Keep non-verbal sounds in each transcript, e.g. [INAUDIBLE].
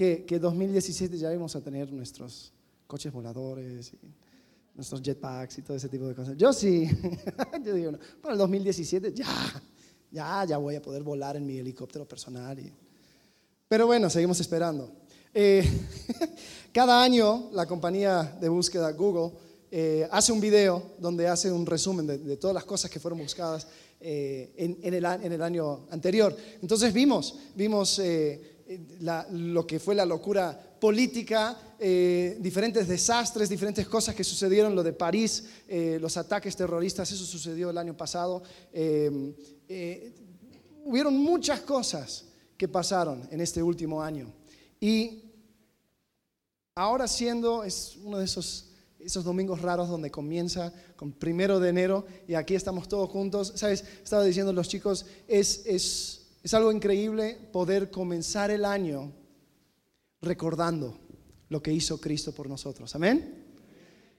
que, que 2017 ya íbamos a tener nuestros coches voladores, y nuestros jetpacks y todo ese tipo de cosas? Yo sí. [LAUGHS] Yo digo, no, para el 2017 ya, ya, ya voy a poder volar en mi helicóptero personal. Y... Pero bueno, seguimos esperando. Eh, [LAUGHS] cada año la compañía de búsqueda Google eh, hace un video donde hace un resumen de, todas las cosas que fueron buscadas eh, en, el, en, el, año anterior. Entonces vimos, vimos lo que fue la locura política, diferentes desastres, diferentes cosas que sucedieron, lo de París, los ataques terroristas, eso sucedió el año pasado. hubieron muchas cosas que pasaron en este último año. Y ahora siendo, es uno de esos, esos domingos raros donde comienza con primero de enero y aquí estamos todos juntos. Sabes, estaba diciendo los chicos, es, es, es algo increíble poder comenzar el año recordando lo que hizo Cristo por nosotros. Amén.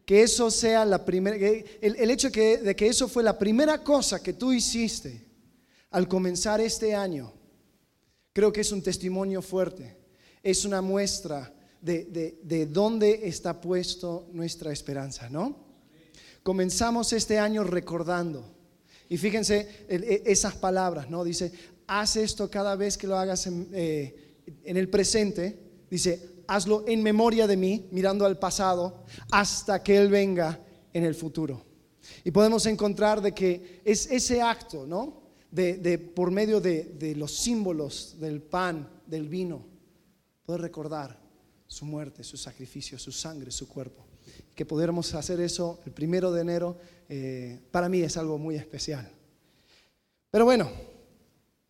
Que eso sea la primera, el, hecho de que eso fue la primera cosa que tú hiciste al comenzar este año, creo que es un testimonio fuerte es una muestra de, dónde está puesto nuestra esperanza, ¿no? Comenzamos este año recordando. Y fíjense e, esas palabras, ¿no? Dice, haz esto cada vez que lo hagas en, eh, en el presente. Dice, hazlo en memoria de mí, mirando al pasado, hasta que Él venga en el futuro. Y podemos encontrar de que es ese acto, ¿no? De, por medio de, de, los símbolos del pan, del vino, poder recordar su muerte, su sacrificio, su sangre, su cuerpo. Que pudiéramos hacer eso el primero de enero, eh, para mí es algo muy especial. Pero bueno,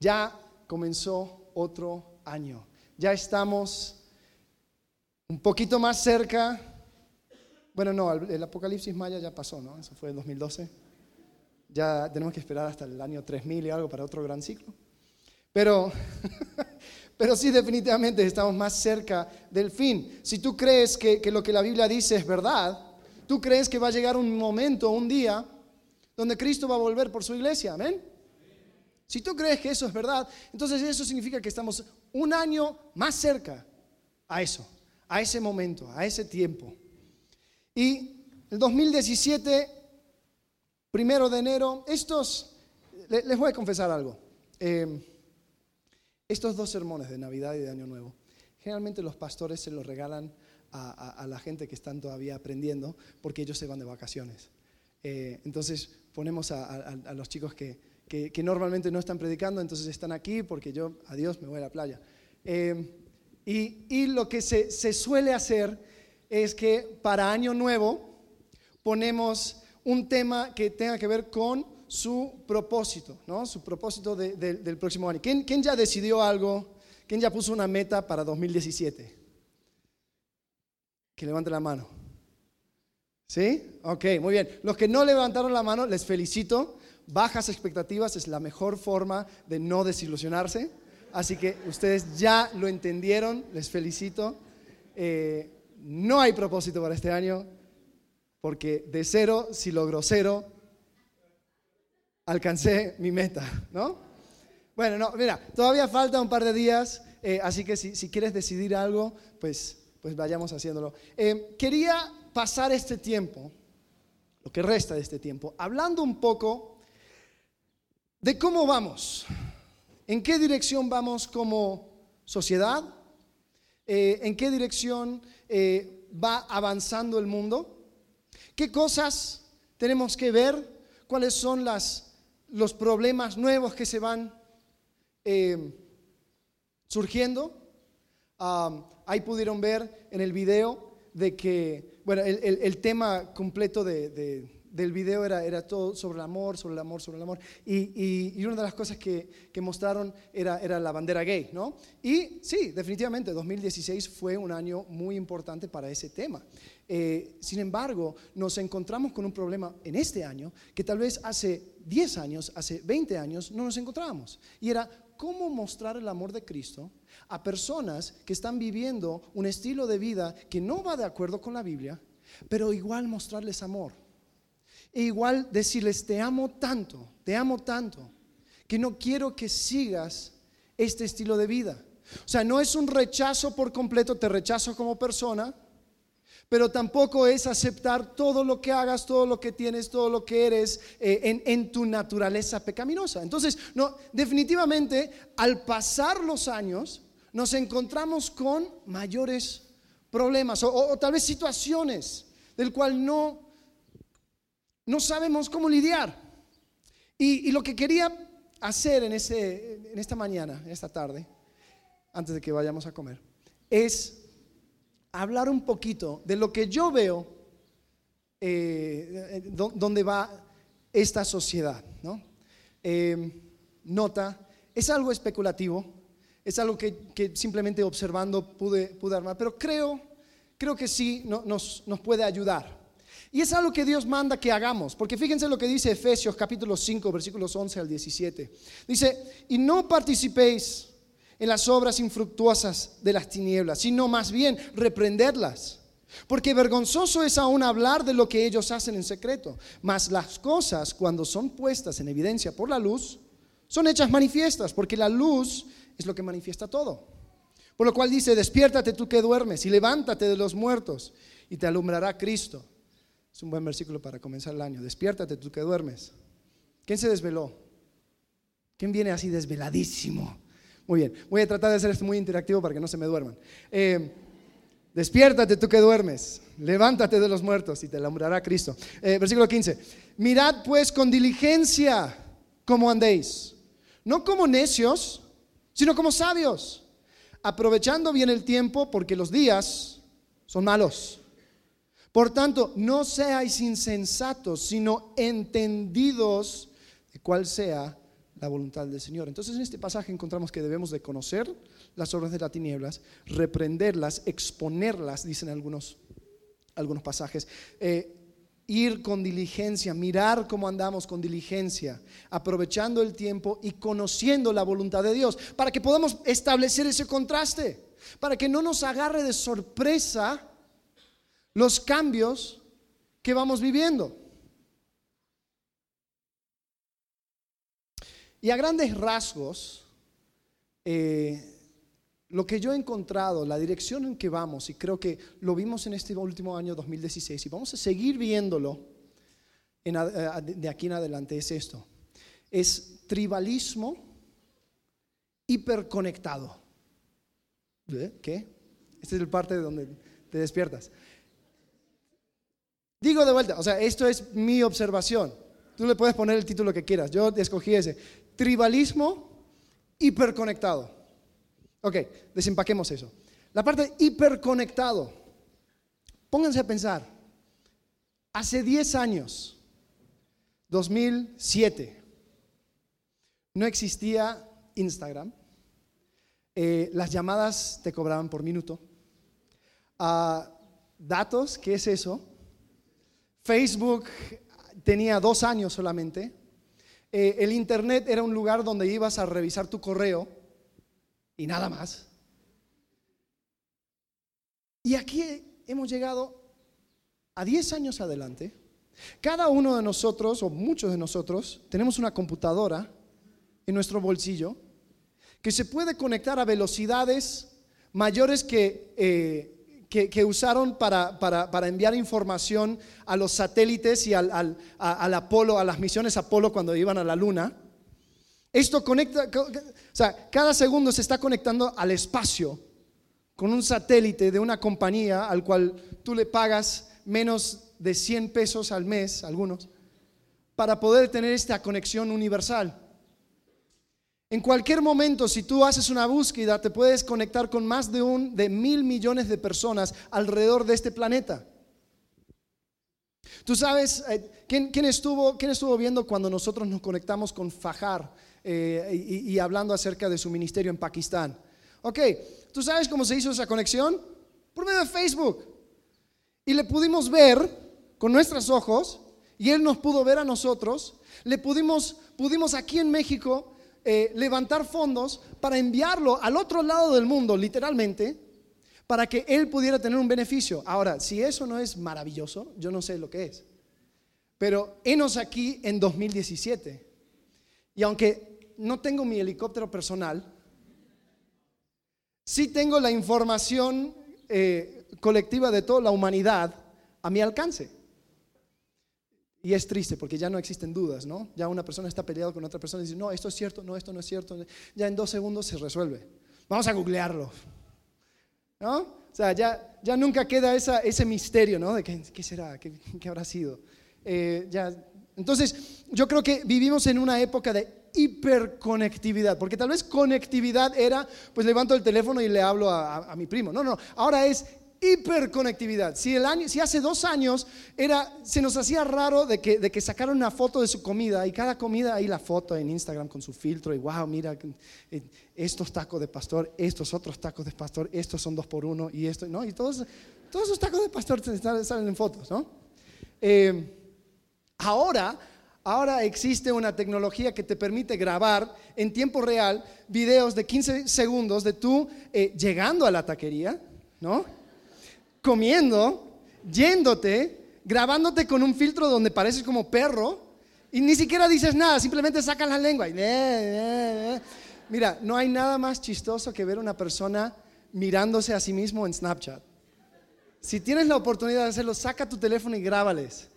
ya comenzó otro año. Ya estamos un poquito más cerca. Bueno, no, el Apocalipsis Maya ya pasó, ¿no? Eso fue en 2012. Ya tenemos que esperar hasta el año 3000 y algo para otro gran ciclo. Pero [LAUGHS] Pero sí, definitivamente estamos más cerca del fin. Si tú crees que, lo que la Biblia dice es verdad, tú crees que va a llegar un momento, un día, donde Cristo va a volver por su iglesia. Amén. Si tú crees que eso es verdad, entonces eso significa que estamos un año más cerca a eso, a ese momento, a ese tiempo. Y el 2017, primero de enero, estos, les voy a confesar algo. Eh, estos dos sermones de Navidad y de Año Nuevo, generalmente los pastores se los regalan a, la gente que están todavía aprendiendo porque ellos se van de vacaciones. Eh, entonces ponemos a, los chicos que, normalmente no están predicando, entonces están aquí porque yo, adiós, me voy a la playa. Eh, y, lo que se, se suele hacer es que para Año Nuevo ponemos un tema que tenga que ver con su propósito, ¿no? Su propósito del próximo año. ¿Quién, ¿Quién, ya decidió algo? ¿Quién ya puso una meta para 2017? Que levante la mano. ¿Sí? Ok, muy bien. Los que no levantaron la mano, les felicito. Bajas expectativas es la mejor forma de no desilusionarse. Así que ustedes ya lo entendieron, les felicito. Eh, no hay propósito para este año, porque de cero, si logro cero, alcancé mi meta, ¿no? Bueno, no, mira, todavía falta un par de días, eh, así que si, quieres decidir algo, pues, pues vayamos haciéndolo. Eh, quería pasar este tiempo, lo que resta de este tiempo, hablando un poco de cómo vamos, en qué dirección vamos como sociedad, eh, en qué dirección va avanzando el mundo, qué cosas tenemos que ver, cuáles son los problemas nuevos que se van eh, surgiendo. ahí pudieron ver en el video de que, bueno, el, tema completo de del video era, todo sobre el amor, sobre el amor, sobre el amor. Y, y, una de las cosas que, mostraron era, era la bandera gay, ¿no? Y sí, definitivamente 2016 fue un año muy importante para ese tema. Eh, sin embargo, nos encontramos con un problema en este año que tal vez hace 10 años, hace 20 años no nos encontrábamos. Y era cómo mostrar el amor de Cristo a personas que están viviendo un estilo de vida que no va de acuerdo con la Biblia, pero igual mostrarles amor. E igual decirles, te amo tanto, te amo tanto, que no quiero que sigas este estilo de vida. O sea, no es un rechazo por completo, te rechazo como persona, pero tampoco es aceptar todo lo que hagas, todo lo que tienes, todo lo que eres eh, en, tu naturaleza pecaminosa. Entonces, no, definitivamente, al pasar los años, nos encontramos con mayores problemas o, tal vez situaciones del cual no, no sabemos cómo lidiar. Y, lo que quería hacer en, esta mañana, en esta tarde, antes de que vayamos a comer, es hablar un poquito de lo que yo veo, eh, donde va esta sociedad. ¿no? Eh, nota, es algo especulativo, es algo que, simplemente observando pude, pude, armar, pero creo, creo que sí nos, nos puede ayudar. Y es algo que Dios manda que hagamos, porque fíjense lo que dice Efesios capítulo 5, versículos 11 al 17. Dice, y no participéis en las obras infructuosas de las tinieblas, sino más bien reprenderlas. Porque vergonzoso es aún hablar de lo que ellos hacen en secreto, mas las cosas cuando son puestas en evidencia por la luz, son hechas manifiestas, porque la luz es lo que manifiesta todo. Por lo cual dice, despiértate tú que duermes y levántate de los muertos y te alumbrará Cristo. Es un buen versículo para comenzar el año. Despiértate tú que duermes. ¿Quién se desveló? ¿Quién viene así desveladísimo? Muy bien, voy a tratar de hacer esto muy interactivo para que no se me duerman. Eh, despiértate tú que duermes, levántate de los muertos y te alumbrará Cristo. Eh, versículo 15. Mirad pues con diligencia cómo andéis, no como necios, sino como sabios, aprovechando bien el tiempo porque los días son malos. Por tanto, no seáis insensatos, sino entendidos de cuál sea la voluntad del Señor. Entonces en este pasaje encontramos que debemos de conocer las obras de las tinieblas, reprenderlas, exponerlas, dicen algunos, algunos pasajes, eh, ir con diligencia, mirar cómo andamos con diligencia, aprovechando el tiempo y conociendo la voluntad de Dios, para que podamos establecer ese contraste, para que no nos agarre de sorpresa los cambios que vamos viviendo. Y a grandes rasgos, eh, lo que yo he encontrado, la dirección en que vamos, y creo que lo vimos en este último año 2016, y vamos a seguir viéndolo eh, de aquí en adelante, es esto. Es tribalismo hiperconectado. ¿Qué? Esta es el parte de donde te despiertas. Digo de vuelta, o sea, esto es mi observación. Tú le puedes poner el título que quieras. Yo escogí ese tribalismo hiperconectado. Ok, desempaquemos eso. La parte hiperconectado. Pónganse a pensar. Hace 10 años, 2007, no existía Instagram. Eh, las llamadas te cobraban por minuto. Ah, datos, ¿qué es eso? Facebook tenía dos años solamente. Eh, el Internet era un lugar donde ibas a revisar tu correo y nada más. Y aquí hemos llegado a 10 años adelante. Cada uno de nosotros, o muchos de nosotros, tenemos una computadora en nuestro bolsillo que se puede conectar a velocidades mayores que eh, que, usaron para, enviar información a los satélites y al, Apolo, a las misiones Apolo cuando iban a la Luna. Esto conecta, o sea, cada segundo se está conectando al espacio con un satélite de una compañía al cual tú le pagas menos de 100 pesos al mes, algunos, para poder tener esta conexión universal. En cualquier momento, si tú haces una búsqueda, te puedes conectar con más de, un, de mil millones de personas alrededor de este planeta. Tú sabes, eh, ¿quién, estuvo, ¿quién, estuvo, viendo cuando nosotros nos conectamos con Fajar eh, y, y, hablando acerca de su ministerio en Pakistán? Ok, ¿tú sabes cómo se hizo esa conexión? Por medio de Facebook. Y le pudimos ver con nuestros ojos y él nos pudo ver a nosotros. Le pudimos, pudimos aquí en México eh, levantar fondos para enviarlo al otro lado del mundo, literalmente, para que él pudiera tener un beneficio. Ahora, si eso no es maravilloso, yo no sé lo que es. Pero enos aquí en 2017. Y aunque no tengo mi helicóptero personal, sí tengo la información eh, colectiva de toda la humanidad a mi alcance. Y es triste porque ya no existen dudas, ¿no? Ya una persona está peleado con otra persona y dice, no, esto es cierto, no, esto no es cierto. Ya en dos segundos se resuelve. Vamos a googlearlo. ¿No? O sea, ya, ya nunca queda esa, ese misterio, ¿no? De qué, será, qué, habrá sido. Eh, ya. Entonces, yo creo que vivimos en una época de hiperconectividad, porque tal vez conectividad era, pues levanto el teléfono y le hablo a, a mi primo. No, no, ahora es hiperconectividad. Si, si hace dos años era, se nos hacía raro de que, de sacaron una foto de su comida y cada comida ahí la foto en Instagram con su filtro y wow, mira eh, estos tacos de pastor, estos otros tacos de pastor, estos son dos por uno y esto, ¿no? Y todos, todos esos tacos de pastor salen en fotos, ¿no? Eh, ahora, ahora existe una tecnología que te permite grabar en tiempo real videos de 15 segundos de tú eh, llegando a la taquería, ¿no? Comiendo, yéndote, grabándote con un filtro donde pareces como perro y ni siquiera dices nada, simplemente sacas la lengua. Y, Mira, no hay nada más chistoso que ver a una persona mirándose a sí mismo en Snapchat. Si tienes la oportunidad de hacerlo, saca tu teléfono y grábales.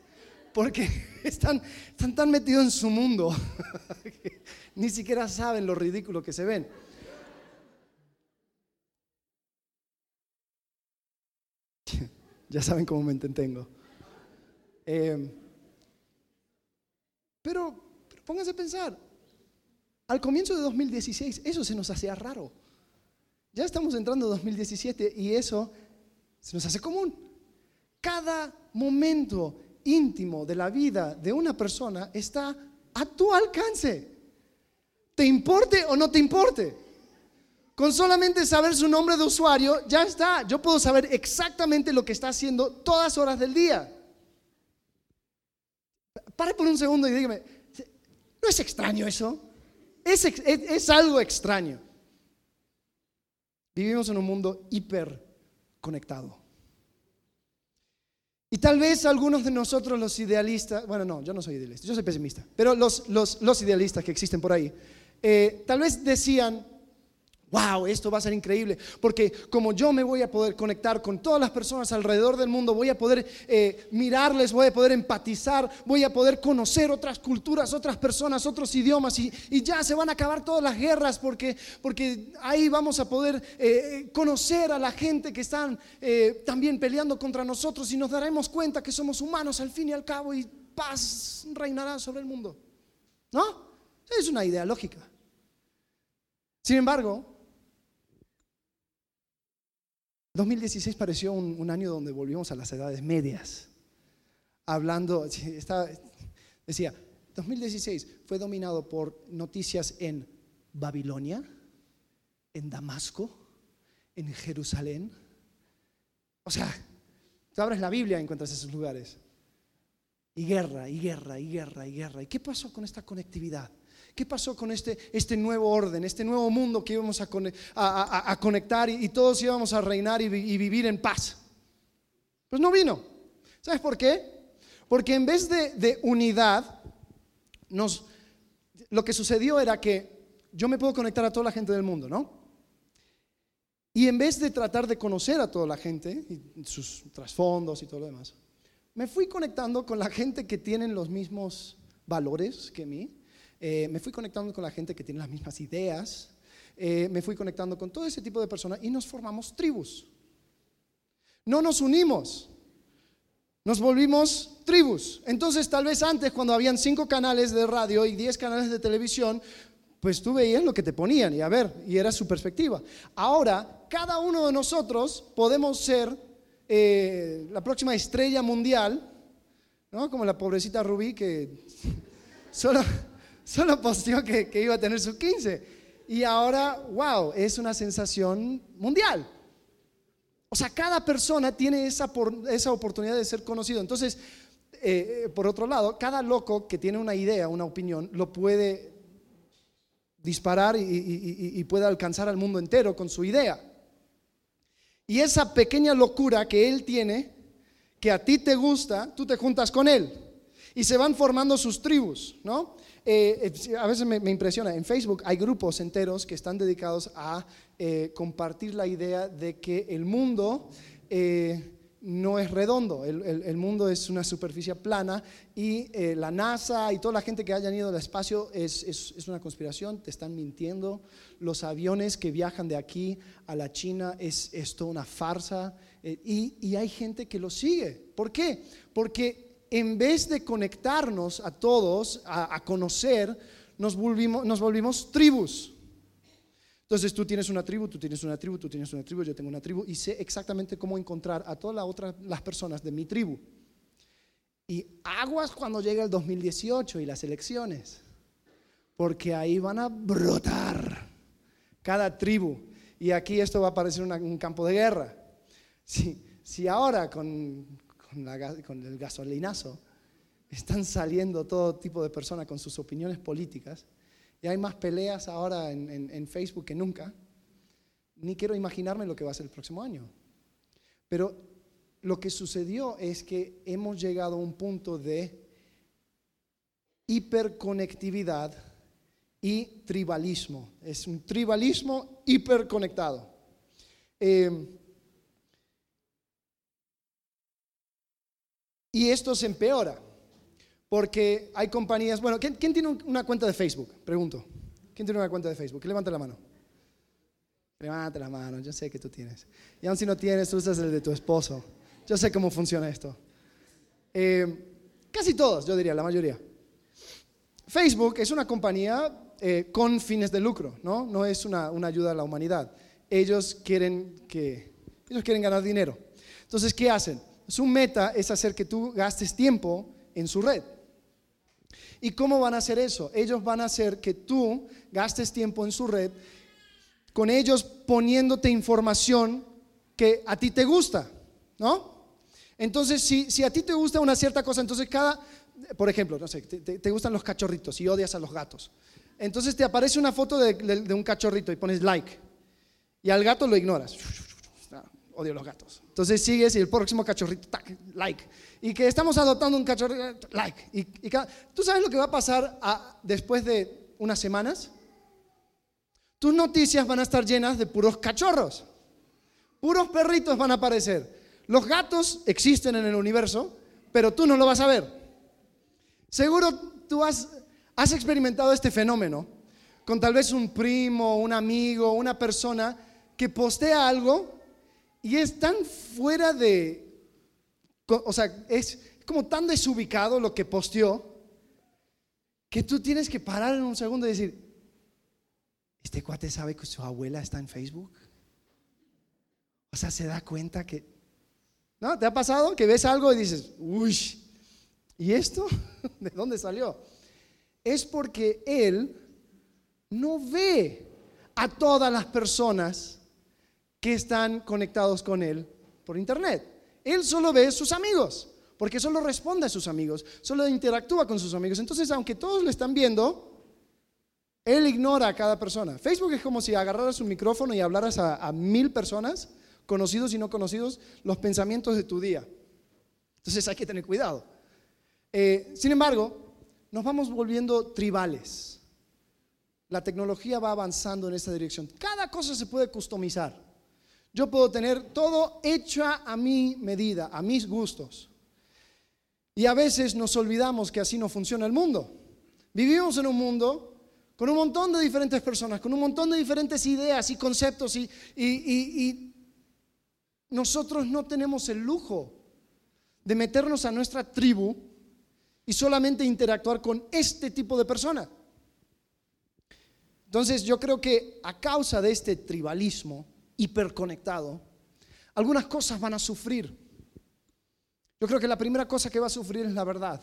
Porque [LAUGHS] están, están tan metidos en su mundo [LAUGHS] que ni siquiera saben lo ridículo que se ven. Ya saben cómo me entretengo. Eh, pero, pero pónganse a pensar, al comienzo de 2016 eso se nos hacía raro. Ya estamos entrando en 2017 y eso se nos hace común. Cada momento íntimo de la vida de una persona está a tu alcance. ¿Te importe o no te importe? Con solamente saber su nombre de usuario, ya está. Yo puedo saber exactamente lo que está haciendo todas horas del día. Pare por un segundo y dígame, ¿no es extraño eso? Es, es algo extraño. Vivimos en un mundo hiper conectado. Y tal vez algunos de nosotros los idealistas, bueno, no, yo no soy idealista, yo soy pesimista, pero los, los, los idealistas que existen por ahí, eh, tal vez decían, wow, esto va a ser increíble, porque como yo me voy a poder conectar con todas las personas alrededor del mundo, voy a poder eh, mirarles, voy a poder empatizar, voy a poder conocer otras culturas, otras personas, otros idiomas, y, ya se van a acabar todas las guerras, porque, porque ahí vamos a poder eh, conocer a la gente que están eh, también peleando contra nosotros y nos daremos cuenta que somos humanos al fin y al cabo y paz reinará sobre el mundo. ¿No? Es una idea lógica. Sin embargo, 2016 pareció un, año donde volvimos a las edades medias. Hablando, decía, 2016 fue dominado por noticias en Babilonia, en Damasco, en Jerusalén. O sea, tú abres la Biblia y encuentras esos lugares. Y guerra, y guerra, y guerra, y guerra. ¿Y qué pasó con esta conectividad? ¿Qué pasó con este, este nuevo orden, este nuevo mundo que íbamos a, conectar y, todos íbamos a reinar y, vivir en paz? Pues no vino. ¿Sabes por qué? Porque en vez de, unidad, nos, lo que sucedió era que yo me puedo conectar a toda la gente del mundo, ¿no? Y en vez de tratar de conocer a toda la gente, y sus trasfondos y todo lo demás, me fui conectando con la gente que tienen los mismos valores que mí, eh, me fui conectando con la gente que tiene las mismas ideas, eh, me fui conectando con todo ese tipo de personas y nos formamos tribus. No nos unimos, nos volvimos tribus. Entonces tal vez antes cuando habían cinco canales de radio y diez canales de televisión, pues tú veías lo que te ponían y a ver, y era su perspectiva. Ahora, cada uno de nosotros podemos ser eh, la próxima estrella mundial, ¿no? Como la pobrecita Rubí que [LAUGHS] solo solo posteó que, iba a tener sus 15. Y ahora, wow, es una sensación mundial. O sea, cada persona tiene esa, esa oportunidad de ser conocido. Entonces, eh, eh, por otro lado, cada loco que tiene una idea, una opinión, lo puede disparar y, puede alcanzar al mundo entero con su idea. Y esa pequeña locura que él tiene, que a ti te gusta, tú te juntas con él. Y se van formando sus tribus, ¿no? Eh, eh, a veces me, impresiona, en Facebook hay grupos enteros que están dedicados a eh, compartir la idea de que el mundo no es redondo, el, mundo es una superficie plana y la NASA y toda la gente que hayan ido al espacio es, una conspiración, te están mintiendo, los aviones que viajan de aquí a la China es, toda una farsa y, hay gente que lo sigue. ¿Por qué? Porque en vez de conectarnos a todos, a, conocer, nos volvimos, nos volvimos tribus. Entonces tú tienes una tribu, tú tienes una tribu, tú tienes una tribu, yo tengo una tribu y sé exactamente cómo encontrar a todas las otras las personas de mi tribu. Y aguas cuando llega el 2018 y las elecciones, porque ahí van a brotar cada tribu. Y aquí esto va a parecer un campo de guerra. Si, si ahora con, con, el gasolinazo, están saliendo todo tipo de personas con sus opiniones políticas y hay más peleas ahora en, Facebook que nunca. Ni quiero imaginarme lo que va a ser el próximo año. Pero lo que sucedió es que hemos llegado a un punto de hiperconectividad y tribalismo. Es un tribalismo hiperconectado. Eh, Y esto se empeora, porque hay compañías, bueno, ¿quién, tiene una cuenta de Facebook? Pregunto. ¿Quién tiene una cuenta de Facebook? Levanta la mano. Levanta la mano, yo sé que tú tienes. Y aun si no tienes, usas el de tu esposo. Yo sé cómo funciona esto. Eh, casi todos, yo diría, la mayoría. Facebook es una compañía eh, con fines de lucro, ¿no? No es una, una, ayuda a la humanidad. Ellos quieren, que, ellos quieren ganar dinero. Entonces, ¿qué hacen? Su meta es hacer que tú gastes tiempo en su red. ¿Y cómo van a hacer eso? Ellos van a hacer que tú gastes tiempo en su red con ellos poniéndote información que a ti te gusta, ¿no? Entonces, si, a ti te gusta una cierta cosa, entonces cada, por ejemplo, no sé, te, gustan los cachorritos y odias a los gatos. Entonces te aparece una foto de, de un cachorrito y pones like. Y al gato lo ignoras odio los gatos. Entonces sigues y el próximo cachorrito, like. Y que estamos adoptando un cachorrito, like. Y, ¿Tú sabes lo que va a pasar después de unas semanas? Tus noticias van a estar llenas de puros cachorros. Puros perritos van a aparecer. Los gatos existen en el universo, pero tú no lo vas a ver. Seguro tú has, has experimentado este fenómeno con tal vez un primo, un amigo, una persona que postea algo y es tan fuera de, o sea, es como tan desubicado lo que posteó, que tú tienes que parar en un segundo y decir, ¿este cuate sabe que su abuela está en Facebook? O sea, se da cuenta que... ¿No? ¿Te ha pasado que ves algo y dices, uy, ¿y esto? [LAUGHS] ¿De dónde salió? Es porque él no ve a todas las personas que están conectados con Él por Internet. Él solo ve sus amigos, porque solo responde a sus amigos, solo interactúa con sus amigos. Entonces, aunque todos le están viendo, Él ignora a cada persona. Facebook es como si agarraras un micrófono y hablaras a, mil personas, conocidos y no conocidos, los pensamientos de tu día. Entonces hay que tener cuidado. Eh, sin embargo, nos vamos volviendo tribales. La tecnología va avanzando en esta dirección. Cada cosa se puede customizar. Yo puedo tener todo hecho a mi medida, a mis gustos. Y a veces nos olvidamos que así no funciona el mundo. Vivimos en un mundo con un montón de diferentes personas, con un montón de diferentes ideas y conceptos y, nosotros no tenemos el lujo de meternos a nuestra tribu y solamente interactuar con este tipo de persona. Entonces yo creo que a causa de este tribalismo, hiperconectado, algunas cosas van a sufrir. Yo creo que la primera cosa que va a sufrir es la verdad.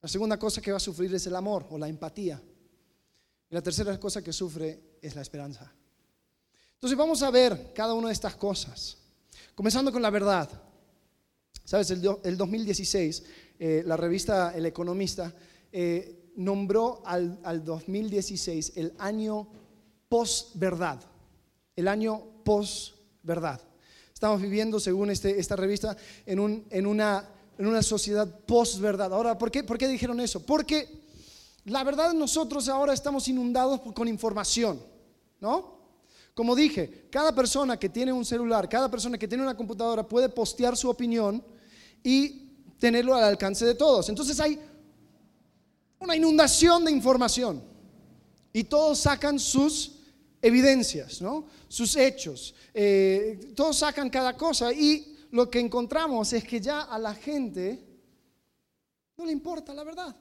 La segunda cosa que va a sufrir es el amor o la empatía. Y la tercera cosa que sufre es la esperanza. Entonces vamos a ver cada una de estas cosas. Comenzando con la verdad. Sabes, el, 2016, eh, la revista El Economista eh, nombró al, al 2016 el año post-verdad el año post-verdad. Estamos viviendo, según este, esta revista, en, un, en una en una sociedad post-verdad. Ahora, ¿por qué, ¿por qué dijeron eso? Porque la verdad nosotros ahora estamos inundados con información, ¿no? Como dije, cada persona que tiene un celular, cada persona que tiene una computadora puede postear su opinión y tenerlo al alcance de todos. Entonces hay una inundación de información y todos sacan sus evidencias, ¿no? sus hechos, eh, todos sacan cada cosa y lo que encontramos es que ya a la gente no le importa la verdad.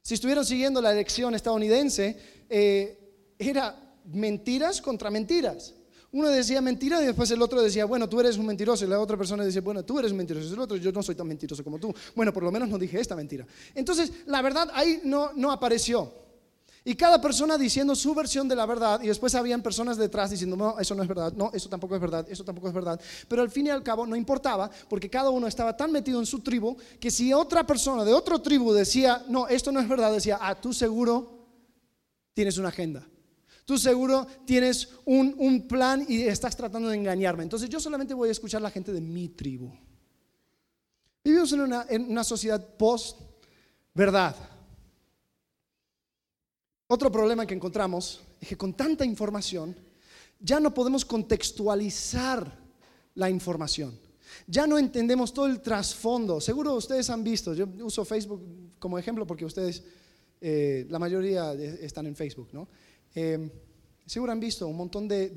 Si estuvieron siguiendo la elección estadounidense, eh, era mentiras contra mentiras. Uno decía mentiras y después el otro decía, bueno, tú eres un mentiroso. Y la otra persona decía, bueno, tú eres un mentiroso. Y el otro, yo no soy tan mentiroso como tú. Bueno, por lo menos no dije esta mentira. Entonces, la verdad ahí no, no apareció. Y cada persona diciendo su versión de la verdad y después habían personas detrás diciendo, no, eso no es verdad, no, eso tampoco es verdad, eso tampoco es verdad. Pero al fin y al cabo no importaba porque cada uno estaba tan metido en su tribu que si otra persona de otra tribu decía, no, esto no es verdad, decía, ah, tú seguro tienes una agenda. Tú seguro tienes un, un plan y estás tratando de engañarme. Entonces yo solamente voy a escuchar a la gente de mi tribu. Vivimos en una, en una sociedad post-verdad. Otro problema que encontramos es que con tanta información ya no podemos contextualizar la información. Ya no entendemos todo el trasfondo. Seguro ustedes han visto, yo uso Facebook como ejemplo porque ustedes, eh, la mayoría están en Facebook, ¿no? Eh, Seguro han visto un montón de,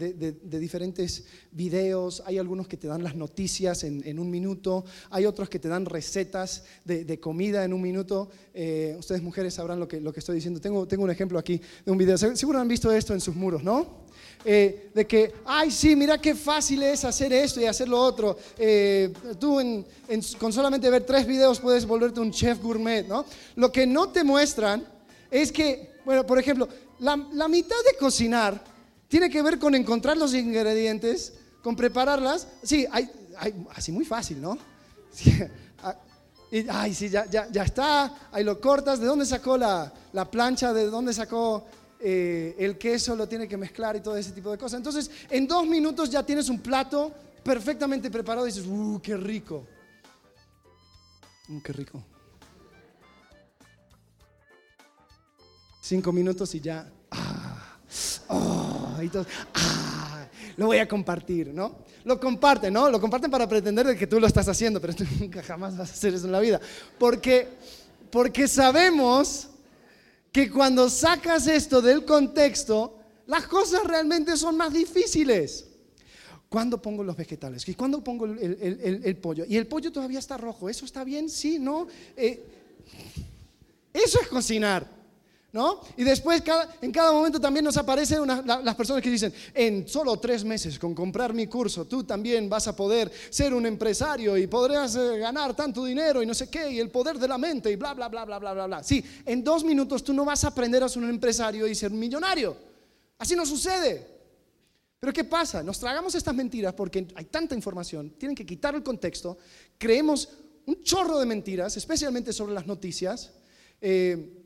diferentes videos, hay algunos que te dan las noticias en, un minuto, hay otros que te dan recetas de, comida en un minuto. Eh, ustedes mujeres sabrán lo que, lo que estoy diciendo. Tengo, tengo un ejemplo aquí de un video. Seguro han visto esto en sus muros, ¿no? Eh, de que, ay, sí, mira qué fácil es hacer esto y hacer lo otro. Eh, tú con solamente ver tres videos puedes volverte un chef gourmet, ¿no? Lo que no te muestran es que, bueno, por ejemplo, la, mitad de cocinar tiene que ver con encontrar los ingredientes, con prepararlas. Sí, hay, así muy fácil, ¿no? [LAUGHS] Ah, ay, sí, ya, ya, ya, está, ahí lo cortas. ¿De dónde sacó la, plancha? ¿De dónde sacó eh, el queso? Lo tiene que mezclar y todo ese tipo de cosas. Entonces, en dos minutos ya tienes un plato perfectamente preparado y dices, ¡uh, qué rico! ¡Uh, qué rico! Cinco minutos y ya, ah, oh, ah, lo voy a compartir, ¿no? Lo comparten, ¿no? Lo comparten para pretender de que tú lo estás haciendo, pero tú [LAUGHS] nunca jamás vas a hacer eso en la vida. Porque, porque sabemos que cuando sacas esto del contexto, las cosas realmente son más difíciles. ¿Cuándo pongo los vegetales? ¿Y cuándo pongo el, pollo? Y el pollo todavía está rojo. ¿Eso está bien? Sí, ¿no? Eh, eso es cocinar. ¿No? Y después en cada momento también nos aparecen las personas que dicen, en solo tres meses con comprar mi curso, tú también vas a poder ser un empresario y podrás eh, ganar tanto dinero y no sé qué, y el poder de la mente y bla, bla, bla, bla, bla, bla, bla. Sí, en dos minutos tú no vas a aprender a ser un empresario y ser millonario. Así no sucede. Pero ¿qué pasa? Nos tragamos estas mentiras porque hay tanta información, tienen que quitar el contexto, creemos un chorro de mentiras, especialmente sobre las noticias. Eh,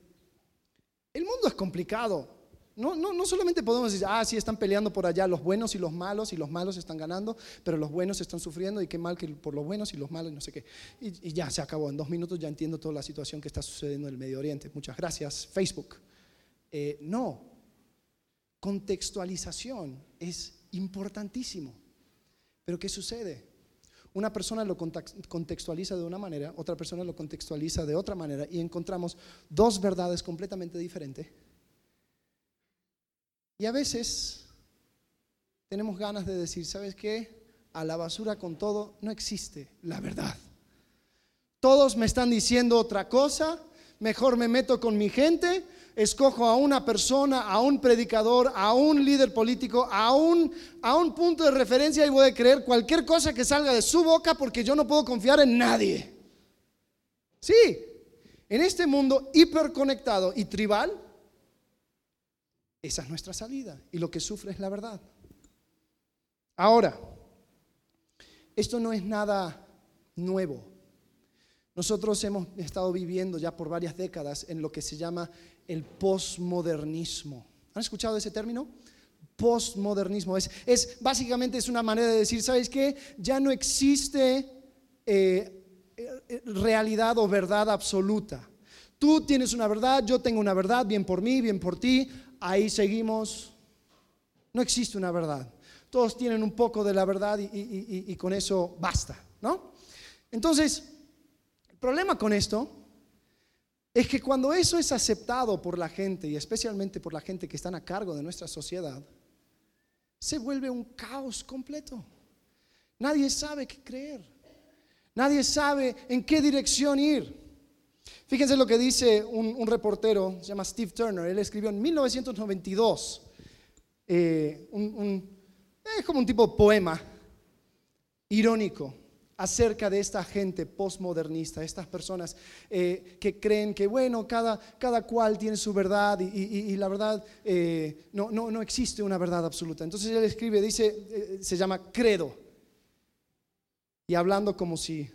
el mundo es complicado. No, no, no, solamente podemos decir, ah, sí, están peleando por allá los buenos y los malos, y los malos están ganando, pero los buenos están sufriendo, y qué mal que por los buenos y los malos, no sé qué. Y, ya se acabó. En dos minutos ya entiendo toda la situación que está sucediendo en el Medio Oriente. Muchas gracias, Facebook. Eh, no. Contextualización es importantísimo. Pero ¿qué sucede? Una persona lo contextualiza de una manera, otra persona lo contextualiza de otra manera y encontramos dos verdades completamente diferentes. Y a veces tenemos ganas de decir, ¿sabes qué? A la basura con todo no existe la verdad. Todos me están diciendo otra cosa, mejor me meto con mi gente, escojo a una persona, a un predicador, a un líder político, a un, a un punto de referencia y voy a creer cualquier cosa que salga de su boca porque yo no puedo confiar en nadie. Sí, en este mundo hiperconectado y tribal, esa es nuestra salida y lo que sufre es la verdad. Ahora, esto no es nada nuevo. Nosotros hemos estado viviendo ya por varias décadas en lo que se llama el posmodernismo. ¿Han escuchado ese término? Postmodernismo. Es, es, básicamente es una manera de decir, ¿sabes qué? Ya no existe eh, eh, realidad o verdad absoluta. Tú tienes una verdad, yo tengo una verdad, bien por mí, bien por ti, ahí seguimos. No existe una verdad. Todos tienen un poco de la verdad y, y con eso basta, ¿no? Entonces, el problema con esto es que cuando eso es aceptado por la gente y especialmente por la gente que están a cargo de nuestra sociedad, se vuelve un caos completo. Nadie sabe qué creer. Nadie sabe en qué dirección ir. Fíjense lo que dice un, reportero, se llama Steve Turner. Él escribió en 1992 eh, es como un tipo de poema irónico acerca de esta gente postmodernista, estas personas eh, que creen que, bueno, cada, cada cual tiene su verdad y, la verdad eh, no, no, no, existe una verdad absoluta. Entonces él escribe, dice, se llama credo. Y hablando como si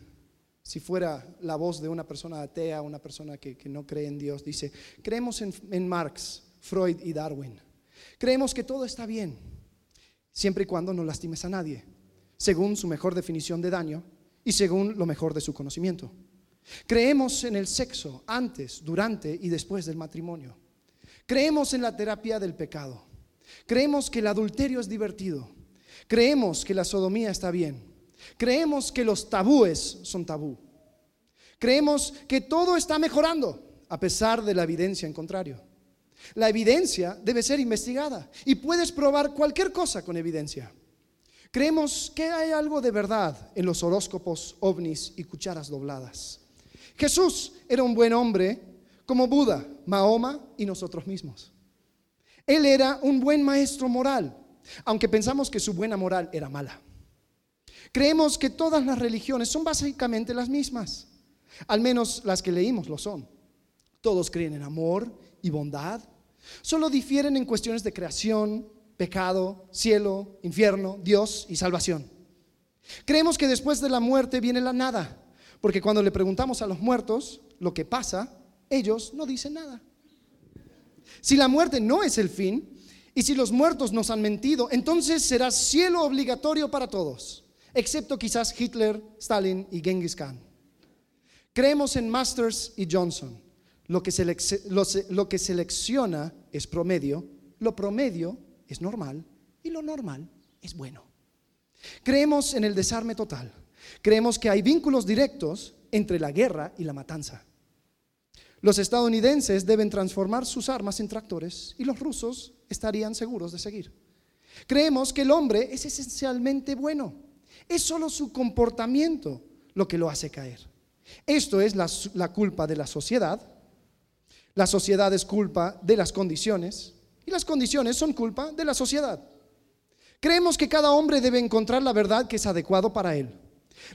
si fuera la voz de una persona atea, una persona que, no cree en Dios, dice, creemos en, Marx, Freud y Darwin. Creemos que todo está bien, siempre y cuando no lastimes a nadie, según su mejor definición de daño y según lo mejor de su conocimiento. Creemos en el sexo antes, durante y después del matrimonio. Creemos en la terapia del pecado. Creemos que el adulterio es divertido. Creemos que la sodomía está bien. Creemos que los tabúes son tabú. Creemos que todo está mejorando a pesar de la evidencia en contrario. La evidencia debe ser investigada y puedes probar cualquier cosa con evidencia. Creemos que hay algo de verdad en los horóscopos, ovnis y cucharas dobladas. Jesús era un buen hombre como Buda, Mahoma y nosotros mismos. Él era un buen maestro moral, aunque pensamos que su buena moral era mala. Creemos que todas las religiones son básicamente las mismas, al menos las que leímos lo son. Todos creen en amor y bondad, solo difieren en cuestiones de creación, pecado, cielo, infierno, Dios y salvación. Creemos que después de la muerte viene la nada, porque cuando le preguntamos a los muertos lo que pasa, ellos no dicen nada. Si la muerte no es el fin, y si los muertos nos han mentido, entonces será cielo obligatorio para todos excepto quizás Hitler, Stalin y Genghis Khan. Creemos en Masters y Johnson. Lo que, lo que selecciona es promedio, lo promedio es normal y lo normal es bueno. Creemos en el desarme total. Creemos que hay vínculos directos entre la guerra y la matanza. Los estadounidenses deben transformar sus armas en tractores y los rusos estarían seguros de seguir. Creemos que el hombre es esencialmente bueno es solo su comportamiento lo que lo hace caer. Esto es la, culpa de la sociedad. La sociedad es culpa de las condiciones y las condiciones son culpa de la sociedad. Creemos que cada hombre debe encontrar la verdad que es adecuado para él.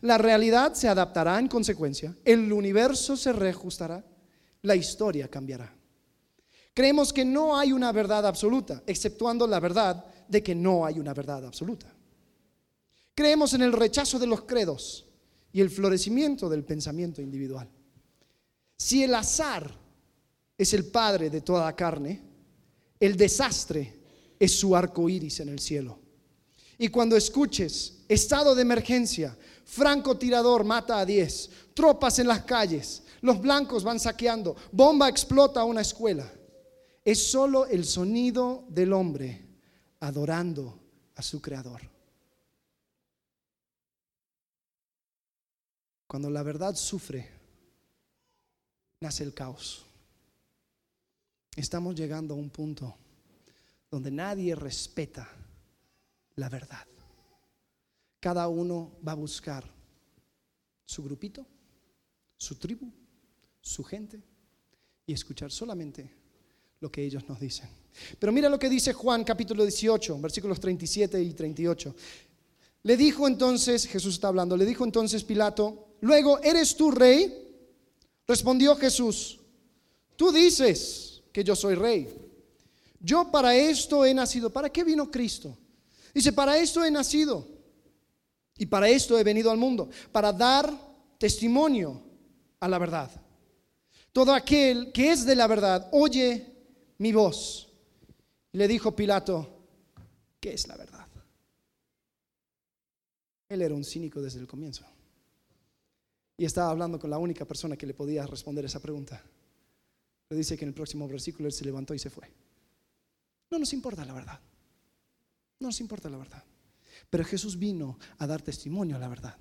La realidad se adaptará en consecuencia, el universo se reajustará, la historia cambiará. Creemos que no hay una verdad absoluta, exceptuando la verdad de que no hay una verdad absoluta. Creemos en el rechazo de los credos y el florecimiento del pensamiento individual. Si el azar es el padre de toda carne, el desastre es su arco iris en el cielo. Y cuando escuches estado de emergencia, francotirador mata a 10, tropas en las calles, los blancos van saqueando, bomba explota una escuela, es solo el sonido del hombre adorando a su creador. Cuando la verdad sufre, nace el caos. Estamos llegando a un punto donde nadie respeta la verdad. Cada uno va a buscar su grupito, su tribu, su gente y escuchar solamente lo que ellos nos dicen. Pero mira lo que dice Juan capítulo 18, versículos 37 y 38. Le dijo entonces, Jesús está hablando, le dijo entonces Pilato, Luego, ¿eres tú rey? Respondió Jesús, tú dices que yo soy rey. Yo para esto he nacido. ¿Para qué vino Cristo? Dice, para esto he nacido. Y para esto he venido al mundo. Para dar testimonio a la verdad. Todo aquel que es de la verdad oye mi voz. Le dijo Pilato, ¿qué es la verdad? Él era un cínico desde el comienzo. Y estaba hablando con la única persona que le podía responder esa pregunta. Dice que en el próximo versículo él se levantó y se fue. No nos importa la verdad. No nos importa la verdad. Pero Jesús vino a dar testimonio a la verdad.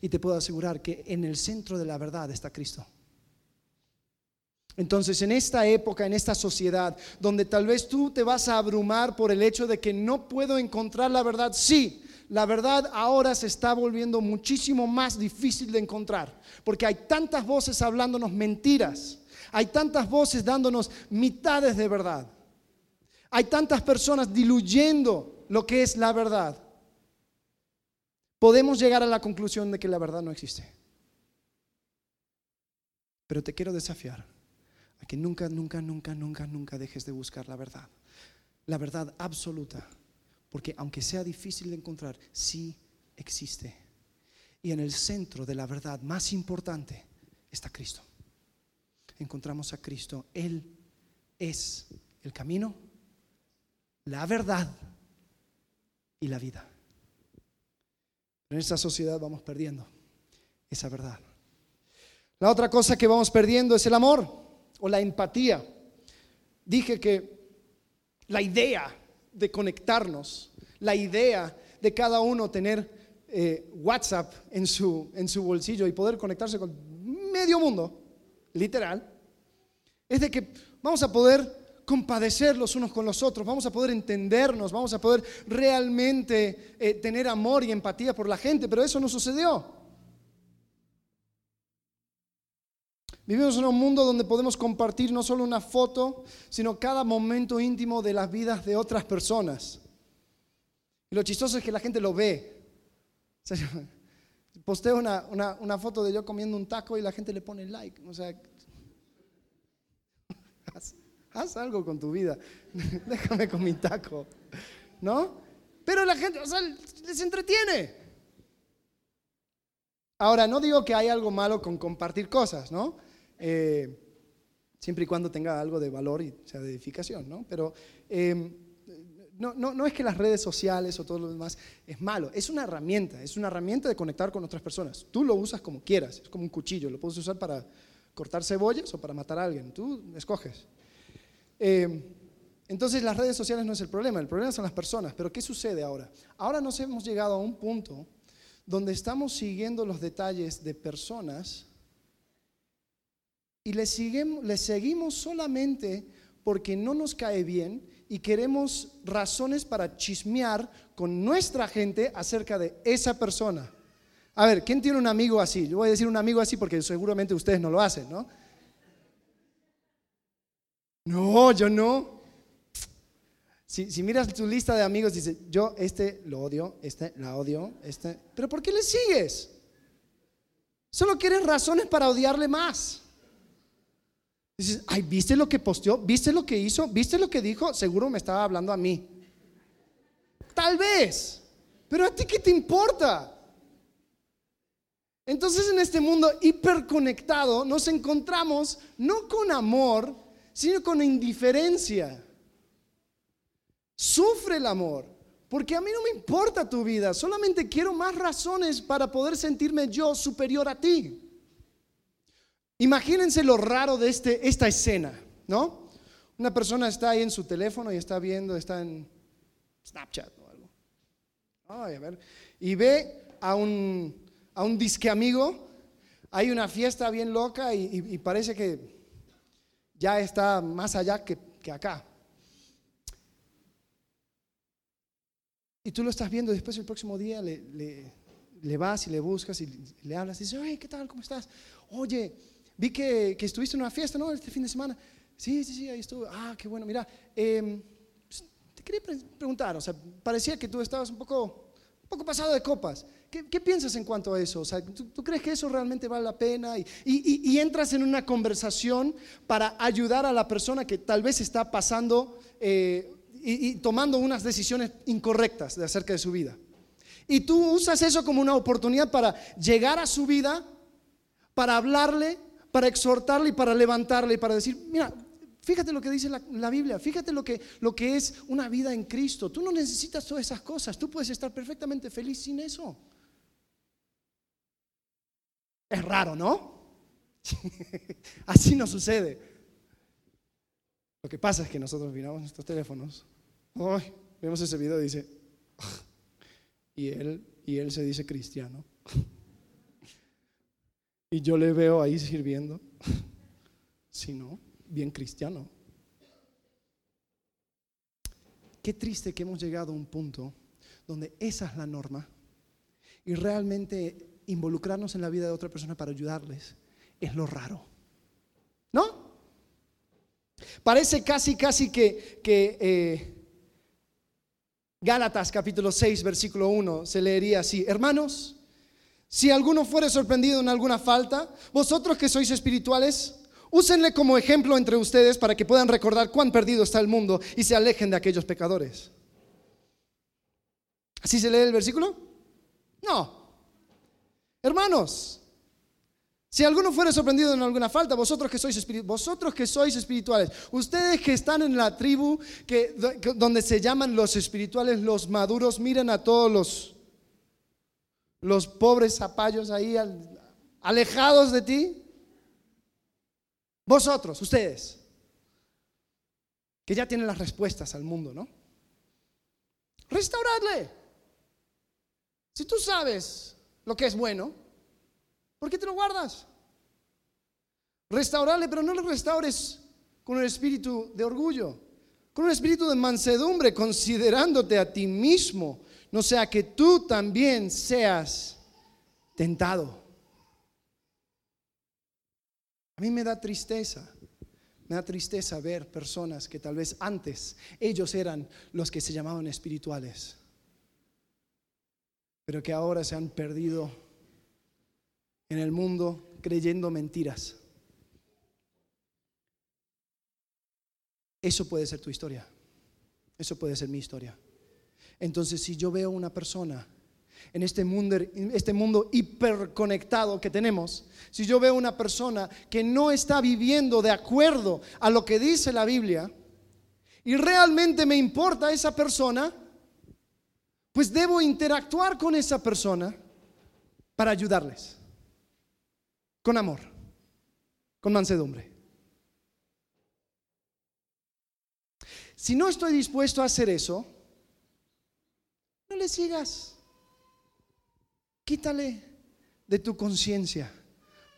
Y te puedo asegurar que en el centro de la verdad está Cristo. Entonces, en esta época, en esta sociedad, donde tal vez tú te vas a abrumar por el hecho de que no puedo encontrar la verdad, sí, la verdad ahora se está volviendo muchísimo más difícil de encontrar, porque hay tantas voces hablándonos mentiras, hay tantas voces dándonos mitades de verdad, hay tantas personas diluyendo lo que es la verdad. Podemos llegar a la conclusión de que la verdad no existe. Pero te quiero desafiar a que nunca, nunca, nunca, nunca, nunca dejes de buscar la verdad. La verdad absoluta. Porque aunque sea difícil de encontrar, sí existe. Y en el centro de la verdad más importante está Cristo. Encontramos a Cristo. Él es el camino, la verdad y la vida. En esta sociedad vamos perdiendo esa verdad. La otra cosa que vamos perdiendo es el amor o la empatía. Dije que la idea de conectarnos, la idea de cada uno tener eh, WhatsApp en su, en su bolsillo y poder conectarse con medio mundo, literal, es de que vamos a poder compadecer los unos con los otros, vamos a poder entendernos, vamos a poder realmente eh, tener amor y empatía por la gente, pero eso no sucedió. Vivimos en un mundo donde podemos compartir no solo una foto, sino cada momento íntimo de las vidas de otras personas. Y lo chistoso es que la gente lo ve. [LAUGHS] posteo una, foto de yo comiendo un taco y la gente le pone like. O sea, [LAUGHS] haz, algo con tu vida. [LAUGHS] Déjame con mi taco. ¿No? Pero la gente, o sea, les entretiene. Ahora, no digo que hay algo malo con compartir cosas, ¿no? Eh, siempre y cuando tenga algo de valor y sea de edificación, ¿no? Pero em, no, no, no, es que las redes sociales o todo lo demás es malo, es una herramienta, es una herramienta de conectar con otras personas. Tú lo usas como quieras, es como un cuchillo, lo puedes usar para cortar cebollas o para matar a alguien, tú escoges. Em, entonces las redes sociales no es el problema, el problema son las personas. Pero ¿qué sucede ahora? Ahora nos hemos llegado a un punto donde estamos siguiendo los detalles de personas y le, seguimos solamente porque no nos cae bien y queremos razones para chismear con nuestra gente acerca de esa persona. A ver, ¿quién tiene un amigo así? Yo voy a decir un amigo así porque seguramente ustedes no lo hacen, ¿no? No, yo no. Si, miras tu lista de amigos, dice, yo este lo odio, este la odio, este... Pero ¿por qué le sigues? Solo quieres razones para odiarle más. Dices, ay, ¿viste lo que posteó? ¿Viste lo que hizo? ¿Viste lo que dijo? Seguro me estaba hablando a mí. Tal vez. Pero a ti qué te importa? Entonces en este mundo hiperconectado nos encontramos no con amor, sino con indiferencia. Sufre el amor, porque a mí no me importa tu vida, solamente quiero más razones para poder sentirme yo superior a ti. Imagínense lo raro de este, esta escena, ¿no? Una persona está ahí en su teléfono y está viendo, está en Snapchat o algo. Ay, a ver. Y ve a un, a un disque amigo, hay una fiesta bien loca y, parece que ya está más allá que, acá. Y tú lo estás viendo, después el próximo día le, le, vas y le buscas y le hablas y dices, ay, ¿qué tal? ¿Cómo estás? Oye, vi que, estuviste en una fiesta, ¿no? Este fin de semana. Sí, sí, sí, ahí estuve. Ah, qué bueno. Mira, pues, te quería preguntar, o sea, parecía que tú estabas un poco, un poco pasado de copas. ¿Qué, piensas en cuanto a eso? O sea, ¿tú, crees que eso realmente vale la pena? Y, entras en una conversación para ayudar a la persona que tal vez está pasando eh, y, tomando unas decisiones incorrectas de acerca de su vida. Y tú usas eso como una oportunidad para llegar a su vida, para hablarle para exhortarle y para levantarle y para decir, mira, fíjate lo que dice la, Biblia, fíjate lo que, lo que es una vida en Cristo. Tú no necesitas todas esas cosas, tú puedes estar perfectamente feliz sin eso. Es raro, ¿no? [LAUGHS] Así no sucede. Lo que pasa es que nosotros miramos nuestros teléfonos, vemos ese video y dice, [LAUGHS] y él, y él se dice cristiano. [LAUGHS] Y yo le veo ahí sirviendo. [LAUGHS] Si no, bien cristiano. Qué triste que hemos llegado a un punto donde esa es la norma y realmente involucrarnos en la vida de otra persona para ayudarles es lo raro. ¿No? Parece casi, casi que, que eh, Gálatas capítulo 6, versículo 1 se leería así, hermanos, si alguno fuere sorprendido en alguna falta, vosotros que sois espirituales, úsenle como ejemplo entre ustedes para que puedan recordar cuán perdido está el mundo y se alejen de aquellos pecadores. ¿Así se lee el versículo? No. Hermanos, si alguno fuere sorprendido en alguna falta, vosotros que sois vosotros que sois espirituales, ustedes que están en la tribu que, donde se llaman los espirituales, los maduros, miren a todos los los pobres zapallos ahí alejados de ti. Vosotros, ustedes, que ya tienen las respuestas al mundo, ¿no? Restauradle. Si tú sabes lo que es bueno, ¿por qué te lo guardas? Restaurarle, pero no lo restaures con un espíritu de orgullo, con un espíritu de mansedumbre, considerándote a ti mismo no sea que tú también seas tentado. A mí me da tristeza, me da tristeza ver personas que tal vez antes ellos eran los que se llamaban espirituales, pero que ahora se han perdido en el mundo creyendo mentiras. Eso puede ser tu historia, eso puede ser mi historia. Entonces, si yo veo una persona en este mundo, este mundo hiperconectado que tenemos, si yo veo una persona que no está viviendo de acuerdo a lo que dice la Biblia, y realmente me importa esa persona, pues debo interactuar con esa persona para ayudarles, con amor, con mansedumbre. Si no estoy dispuesto a hacer eso, no le sigas. Quítale de tu conciencia.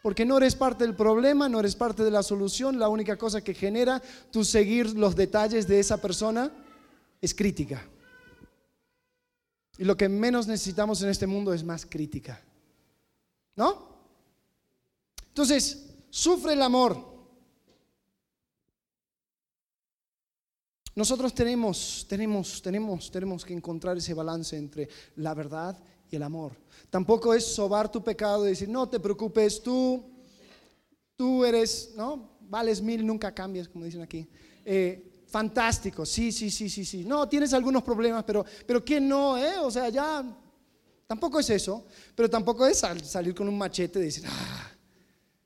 Porque no eres parte del problema, no eres parte de la solución. La única cosa que genera tu seguir los detalles de esa persona es crítica. Y lo que menos necesitamos en este mundo es más crítica. ¿No? Entonces, sufre el amor. Nosotros tenemos, tenemos, tenemos, tenemos que encontrar ese balance entre la verdad y el amor. Tampoco es sobar tu pecado y decir, no te preocupes, tú, tú eres, ¿no? Vales mil, nunca cambias, como dicen aquí. Eh, fantástico, sí, sí, sí, sí, sí. No, tienes algunos problemas, pero, pero ¿quién no? Eh? O sea, ya, tampoco es eso, pero tampoco es salir con un machete y decir, ah,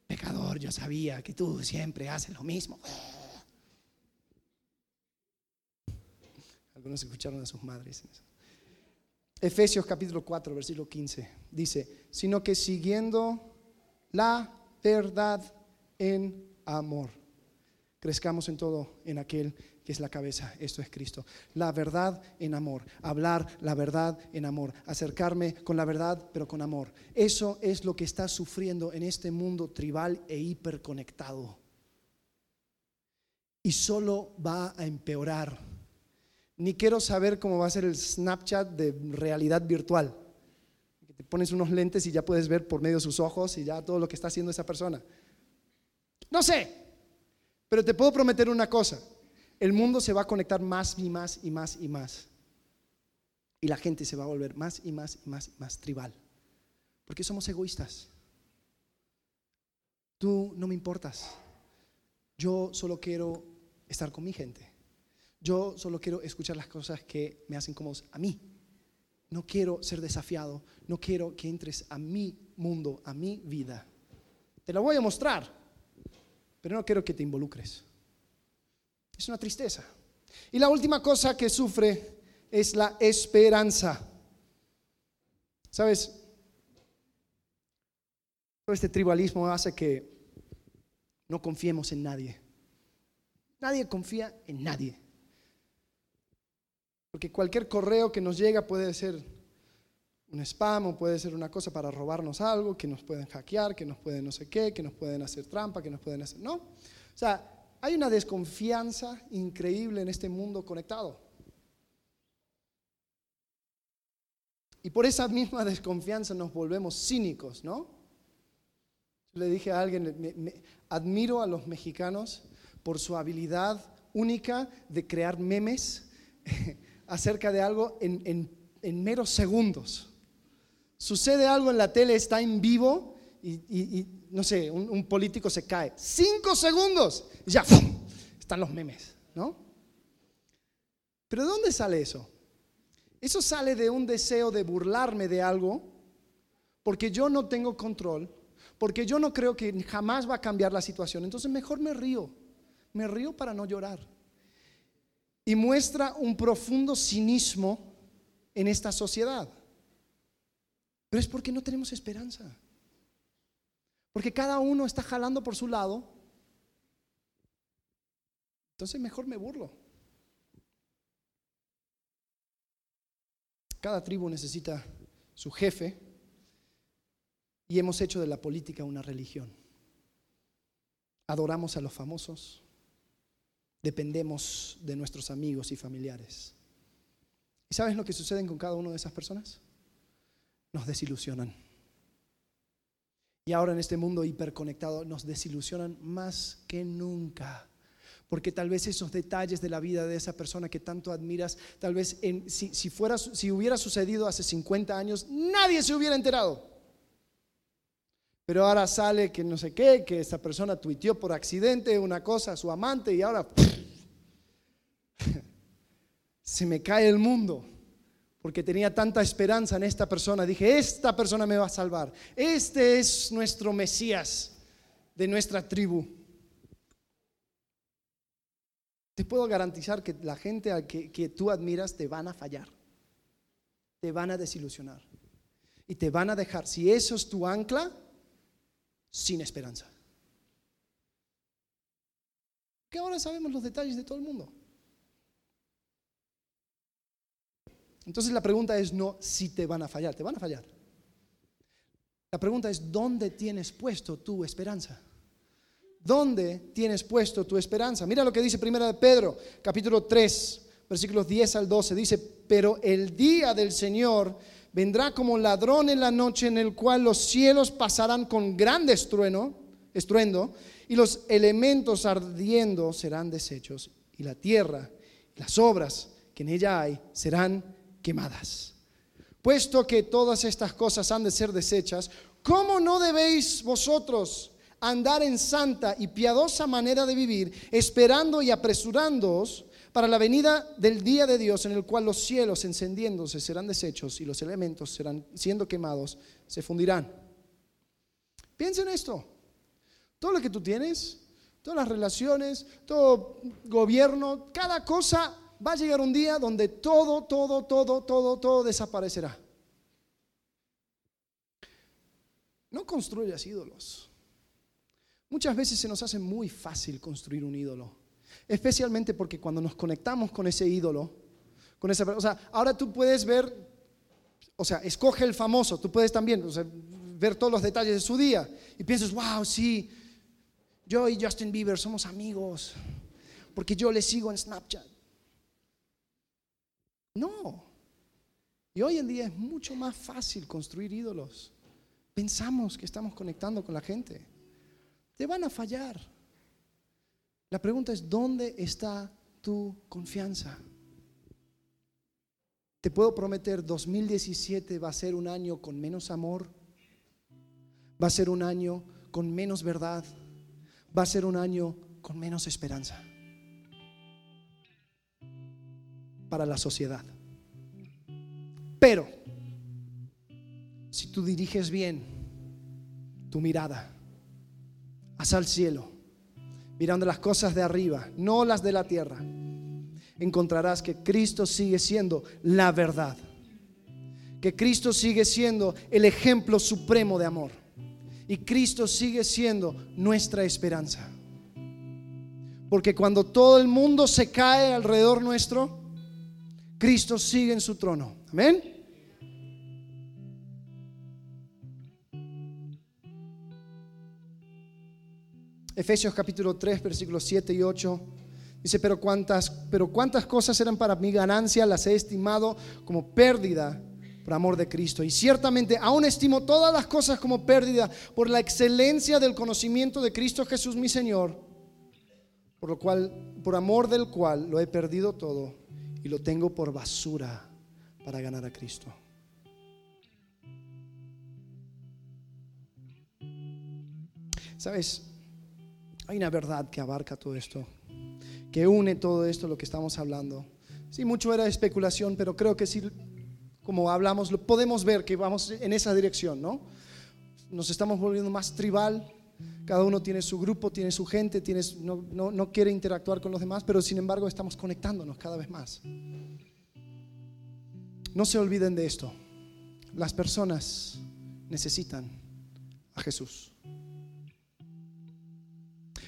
pecador, yo sabía que tú siempre haces lo mismo. Algunos escucharon a sus madres. Efesios capítulo 4, versículo 15. Dice, sino que siguiendo la verdad en amor. Crezcamos en todo en aquel que es la cabeza, esto es Cristo. La verdad en amor, hablar la verdad en amor, acercarme con la verdad pero con amor. Eso es lo que está sufriendo en este mundo tribal e hiperconectado. Y solo va a empeorar ni quiero saber cómo va a ser el Snapchat de realidad virtual. Que te pones unos lentes y ya puedes ver por medio de sus ojos y ya todo lo que está haciendo esa persona. No sé, pero te puedo prometer una cosa. El mundo se va a conectar más y más y más y más. Y la gente se va a volver más y más y más y más tribal. Porque somos egoístas. Tú no me importas. Yo solo quiero estar con mi gente. Yo solo quiero escuchar las cosas que me hacen cómodos a mí. No quiero ser desafiado, no quiero que entres a mi mundo, a mi vida. Te la voy a mostrar, pero no quiero que te involucres. Es una tristeza. Y la última cosa que sufre es la esperanza. ¿Sabes? Todo este tribalismo hace que no confiemos en nadie. Nadie confía en nadie. Porque cualquier correo que nos llega puede ser un spam o puede ser una cosa para robarnos algo, que nos pueden hackear, que nos pueden no sé qué, que nos pueden hacer trampa, que nos pueden hacer... No. O sea, hay una desconfianza increíble en este mundo conectado. Y por esa misma [LAUGHS] desconfianza nos volvemos cínicos, ¿no? Le dije a alguien, admiro a los mexicanos por su habilidad única de crear memes [LAUGHS] acerca de algo en, meros segundos. Sucede algo en la tele, está en vivo y, no sé, un, político se cae. Cinco segundos y ya están los memes, ¿no? Pero ¿de dónde sale eso? Eso sale de un deseo de burlarme de algo porque yo no tengo control, porque yo no creo que jamás va a cambiar la situación. Entonces mejor me río, me río para no llorar y muestra un profundo cinismo en esta sociedad. Pero es porque no tenemos esperanza. Porque cada uno está jalando por su lado. Entonces mejor me burlo. Cada tribu necesita su jefe y hemos hecho de la política una religión. Adoramos a los famosos, dependemos de nuestros amigos y familiares. ¿Y sabes lo que sucede con cada una de esas personas? Nos desilusionan. Y ahora en este mundo hiperconectado nos desilusionan más que nunca. Porque tal vez esos detalles de la vida de esa persona que tanto admiras, tal vez si, si hubiera sucedido hace 50 años, nadie se hubiera enterado. Pero ahora sale que no sé qué, que esa persona tuiteó por accidente una cosa a su amante y ahora [LAUGHS] se me cae el mundo porque tenía tanta esperanza en esta persona. Dije, esta persona me va a salvar. Este es nuestro Mesías de nuestra tribu. Te puedo garantizar que la gente que, que tú admiras te van a fallar, te van a desilusionar y te van a dejar. Si eso es tu ancla, sin esperanza. Que ahora sabemos los detalles de todo el mundo. Entonces la pregunta es no si te van a fallar, te van a fallar. La pregunta es ¿dónde tienes puesto tu esperanza? ¿Dónde tienes puesto tu esperanza? Mira lo que dice Primera de Pedro, capítulo 3, versículos 10 al 12. Dice, pero el día del Señor vendrá como ladrón en la noche en el cual los cielos pasarán con gran estruendo, estruendo y los elementos ardiendo serán deshechos y la tierra las obras que en ella hay serán quemadas. Puesto que todas estas cosas han de ser deshechas, ¿cómo no debéis vosotros andar en santa y piadosa manera de vivir, esperando y apresurándoos para la venida del día de Dios en el cual los cielos encendiéndose serán deshechos y los elementos serán siendo quemados, se fundirán. Piensa en esto. Todo lo que tú tienes, todas las relaciones, todo gobierno, cada cosa va a llegar un día donde todo, todo, todo, todo, todo desaparecerá. No construyas ídolos. Muchas veces se nos hace muy fácil construir un ídolo. Especialmente porque cuando nos conectamos con ese ídolo, con esa, o sea, ahora tú puedes ver, o sea, escoge el famoso, tú puedes también ver todos los detalles de su día y piensas, wow, sí, yo y Justin Bieber somos amigos, porque yo le sigo en Snapchat. No. Y hoy en día es mucho más fácil construir ídolos. Pensamos que estamos conectando con la gente. Te van a fallar. La pregunta es, ¿dónde está tu confianza? Te puedo prometer, 2017 va a ser un año con menos amor, va a ser un año con menos verdad, va a ser un año con menos esperanza para la sociedad. Pero, si tú diriges bien tu mirada hacia el cielo, mirando las cosas de arriba, no las de la tierra, encontrarás que Cristo sigue siendo la verdad. Que Cristo sigue siendo el ejemplo supremo de amor. Y Cristo sigue siendo nuestra esperanza. Porque cuando todo el mundo se cae alrededor nuestro, Cristo sigue en su trono. Amén. Efesios capítulo 3, versículos 7 y 8. Dice, pero cuántas, pero cuántas cosas eran para mi ganancia, las he estimado como pérdida por amor de Cristo. Y ciertamente aún estimo todas las cosas como pérdida por la excelencia del conocimiento de Cristo Jesús mi Señor, por lo cual, por amor del cual lo he perdido todo y lo tengo por basura para ganar a Cristo. ¿Sabes? Hay una verdad que abarca todo esto, que une todo esto, lo que estamos hablando. Sí, mucho era especulación, pero creo que sí, como hablamos, podemos ver que vamos en esa dirección, ¿no? Nos estamos volviendo más tribal, cada uno tiene su grupo, tiene su gente, tiene, no, no, no quiere interactuar con los demás, pero sin embargo estamos conectándonos cada vez más. No se olviden de esto. Las personas necesitan a Jesús.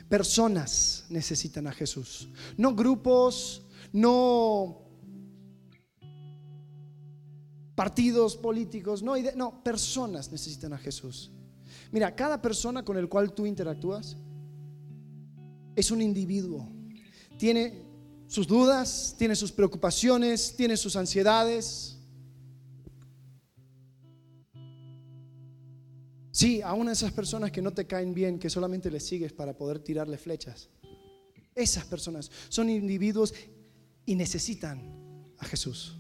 Personas necesitan a Jesús. No grupos, no partidos políticos, no, no, personas necesitan a Jesús. Mira, cada persona con el cual tú interactúas es un individuo. Tiene sus dudas, tiene sus preocupaciones, tiene sus ansiedades, Sí, aún esas personas que no te caen bien, que solamente les sigues para poder tirarle flechas. Esas personas son individuos y necesitan a Jesús.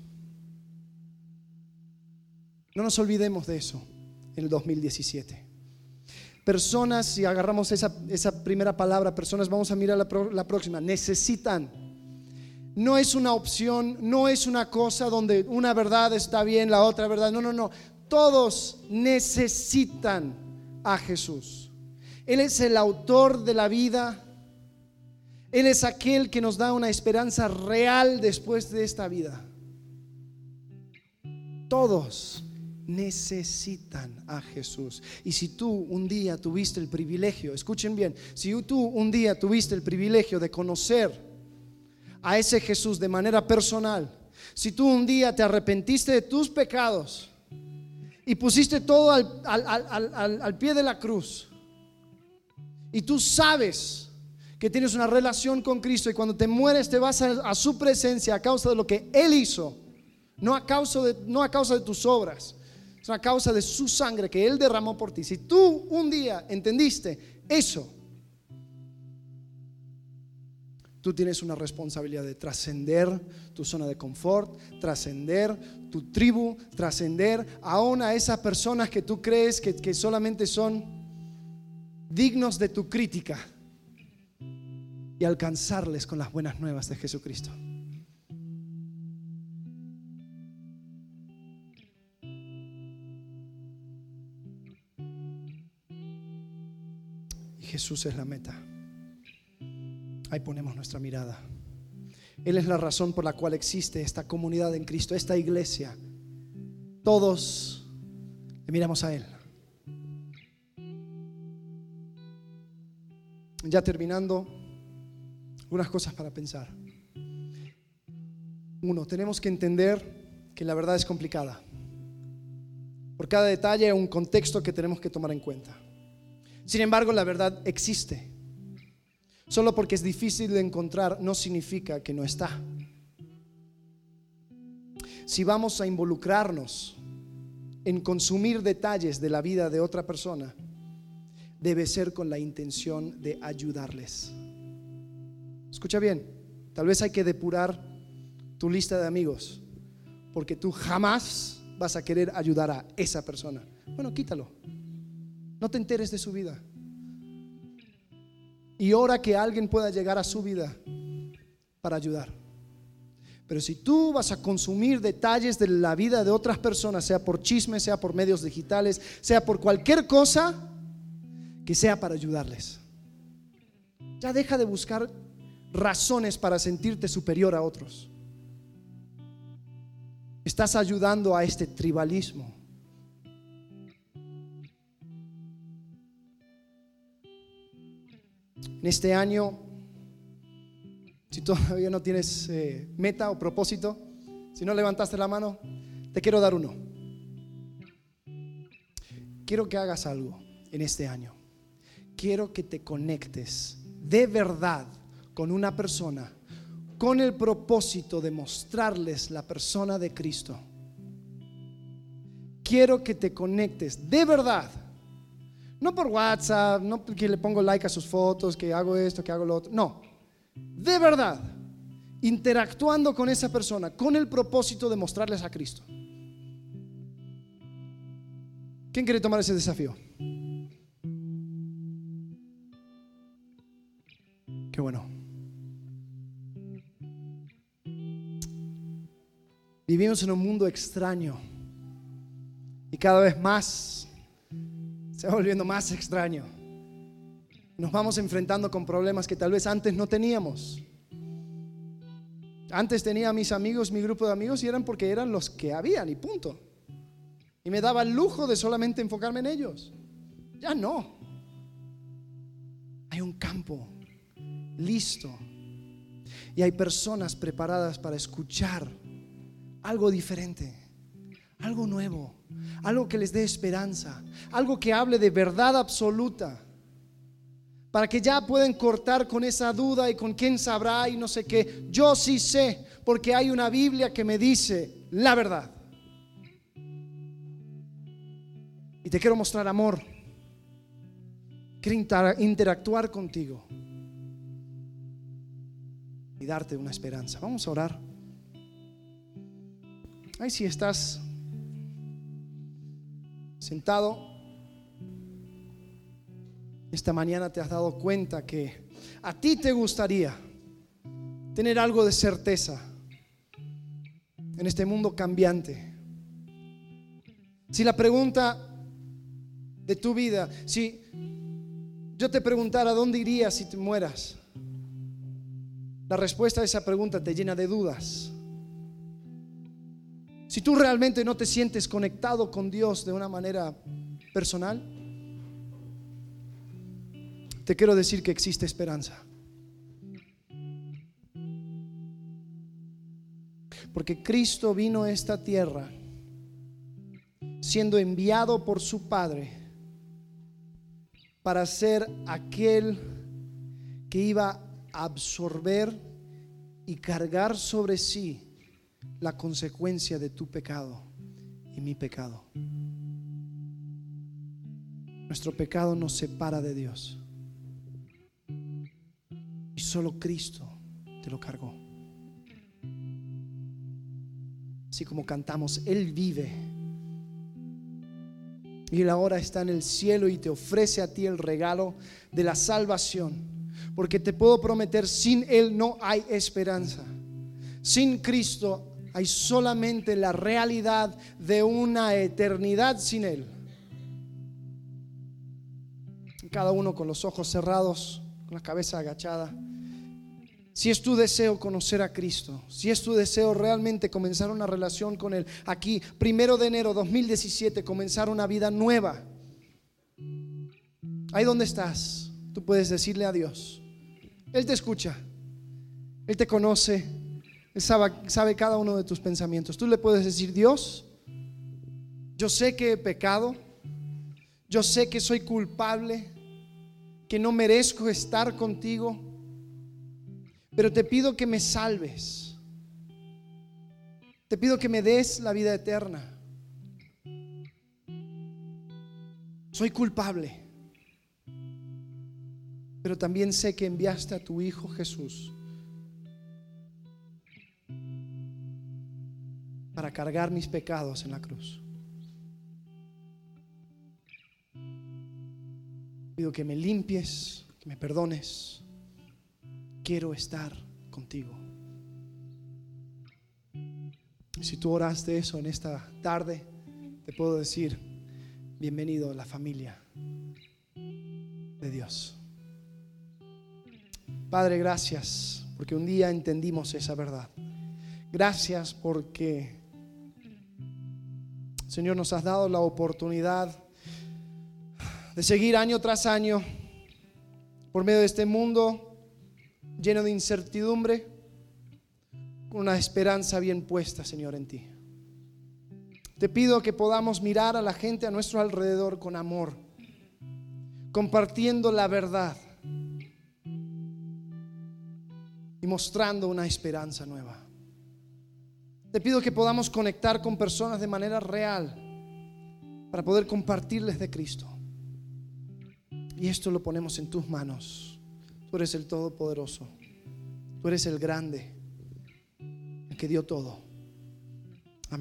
No nos olvidemos de eso en el 2017. Personas, si agarramos esa, esa primera palabra, personas, vamos a mirar la próxima, necesitan. No es una opción, no es una cosa donde una verdad está bien, la otra verdad. No, no, no. Todos necesitan a Jesús. Él es el autor de la vida. Él es aquel que nos da una esperanza real después de esta vida. Todos necesitan a Jesús. Y si tú un día tuviste el privilegio, escuchen bien, si tú un día tuviste el privilegio de conocer a ese Jesús de manera personal, si tú un día te arrepentiste de tus pecados, y pusiste todo al, pie de la cruz. Y tú sabes que tienes una relación con Cristo y cuando te mueres te vas a, su presencia a causa de lo que Él hizo, no a, causa de, no a causa de tus obras, es a causa de su sangre que Él derramó por ti. Si tú un día entendiste eso, tú tienes una responsabilidad de trascender tu zona de confort, trascender tu tribu, trascender aún a esas personas que tú crees que, que solamente son dignos de tu crítica y alcanzarles con las buenas nuevas de Jesucristo. Jesús es la meta. Ahí ponemos nuestra mirada. Él es la razón por la cual existe esta comunidad en Cristo, esta iglesia. Todos le miramos a Él. Ya terminando, unas cosas para pensar. Uno, tenemos que entender que la verdad es complicada. Por cada detalle hay un contexto que tenemos que tomar en cuenta. Sin embargo, la verdad existe. Solo porque es difícil de encontrar no significa que no está. Si vamos a involucrarnos en consumir detalles de la vida de otra persona, debe ser con la intención de ayudarles. Escucha bien, tal vez hay que depurar tu lista de amigos, porque tú jamás vas a querer ayudar a esa persona. Bueno, quítalo. No te enteres de su vida y ora que alguien pueda llegar a su vida para ayudar. Pero si tú vas a consumir detalles de la vida de otras personas, sea por chisme, sea por medios digitales, sea por cualquier cosa, que sea para ayudarles. Ya deja de buscar razones para sentirte superior a otros. Estás ayudando a este tribalismo. En este año, si todavía no tienes eh, meta o propósito, si no levantaste la mano, te quiero dar uno. Quiero que hagas algo en este año. Quiero que te conectes de verdad con una persona con el propósito de mostrarles la persona de Cristo. Quiero que te conectes de verdad. No por WhatsApp, no porque le pongo like a sus fotos, que hago esto, que hago lo otro. No, de verdad, interactuando con esa persona con el propósito de mostrarles a Cristo. ¿Quién quiere tomar ese desafío? Qué bueno. Vivimos en un mundo extraño y cada vez más se va volviendo más extraño. Nos vamos enfrentando con problemas que tal vez antes no teníamos. Antes tenía a mis amigos, mi grupo de amigos, y eran porque eran los que habían, y punto. Y me daba el lujo de solamente enfocarme en ellos. Ya no. Hay un campo listo. Y hay personas preparadas para escuchar algo diferente, algo nuevo, algo que les dé esperanza, algo que hable de verdad absoluta, para que ya pueden cortar con esa duda y con quién sabrá y no sé qué. Yo sí sé, porque hay una Biblia que me dice la verdad. Y te quiero mostrar amor. Quiero interactuar contigo y darte una esperanza. Vamos a orar. Ay, si estás sentado, esta mañana te has dado cuenta que a ti te gustaría tener algo de certeza en este mundo cambiante. Si la pregunta de tu vida, si yo te preguntara dónde irías si te mueras, la respuesta a esa pregunta te llena de dudas. Si tú realmente no te sientes conectado con Dios de una manera personal, te quiero decir que existe esperanza. Porque Cristo vino a esta tierra siendo enviado por su Padre para ser aquel que iba a absorber y cargar sobre sí la consecuencia de tu pecado y mi pecado. Nuestro pecado nos separa de Dios. Y solo Cristo te lo cargó. Así como cantamos, Él vive. Y Él ahora está en el cielo y te ofrece a ti el regalo de la salvación. Porque te puedo prometer, sin Él no hay esperanza. Sin Cristo hay solamente la realidad de una eternidad sin Él. Cada uno con los ojos cerrados, con la cabeza agachada. Si es tu deseo conocer a Cristo, si es tu deseo realmente comenzar una relación con Él, aquí, primero de enero 2017, comenzar una vida nueva. Ahí donde estás, tú puedes decirle a Dios. Él te escucha, Él te conoce, él sabe, cada uno de tus pensamientos. Tú le puedes decir, Dios, yo sé que he pecado, yo sé que soy culpable, que no merezco estar contigo, pero te pido que me salves. Te pido que me des la vida eterna. Soy culpable, pero también sé que enviaste a tu Hijo Jesús para cargar mis pecados en la cruz. Pido que me limpies, que me perdones. Quiero estar contigo. Si tú oraste eso en esta tarde, te puedo decir, bienvenido a la familia de Dios. Padre, gracias porque un día entendimos esa verdad. Gracias porque Señor, nos has dado la oportunidad de seguir año tras año por medio de este mundo lleno de incertidumbre, con una esperanza bien puesta, Señor, en ti. Te pido que podamos mirar a la gente a nuestro alrededor con amor, compartiendo la verdad y mostrando una esperanza nueva. Te pido que podamos conectar con personas de manera real para poder compartirles de Cristo. Y esto lo ponemos en tus manos. Tú eres el Todopoderoso. Tú eres el grande, el que dio todo.